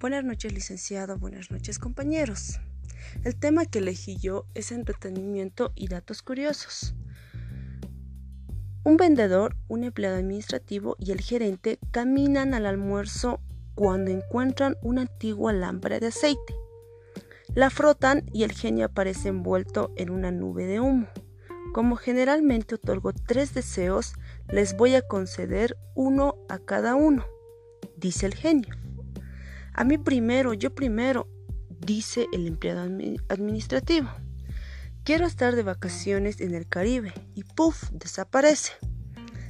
Buenas noches, licenciado. Buenas noches, compañeros. El tema que elegí yo es entretenimiento y datos curiosos. Un vendedor, un empleado administrativo y el gerente caminan al almuerzo cuando encuentran una antigua lámpara de aceite. La frotan y el genio aparece envuelto en una nube de humo. Como generalmente otorgo tres deseos, les voy a conceder uno a cada uno, dice el genio. A mí primero, yo primero, dice el empleado administrativo. Quiero estar de vacaciones en el Caribe y puff, desaparece.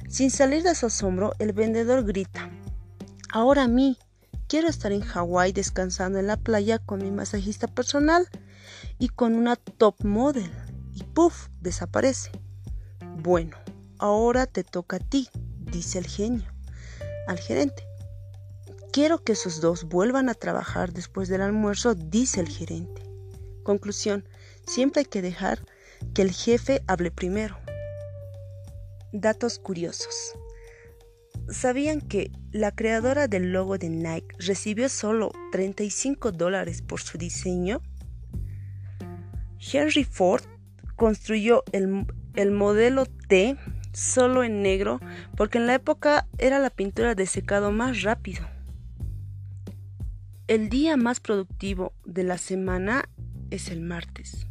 Sin salir de su asombro, el vendedor grita. Ahora a mí, quiero estar en Hawái descansando en la playa con mi masajista personal y con una top model. Y puff, desaparece. Bueno, ahora te toca a ti, dice el genio al gerente. Quiero que esos dos vuelvan a trabajar después del almuerzo, dice el gerente. Conclusión, siempre hay que dejar que el jefe hable primero. Datos curiosos. ¿Sabían que la creadora del logo de Nike recibió solo 35 dólares por su diseño? Henry Ford construyó el, el modelo T solo en negro porque en la época era la pintura de secado más rápido. El día más productivo de la semana es el martes.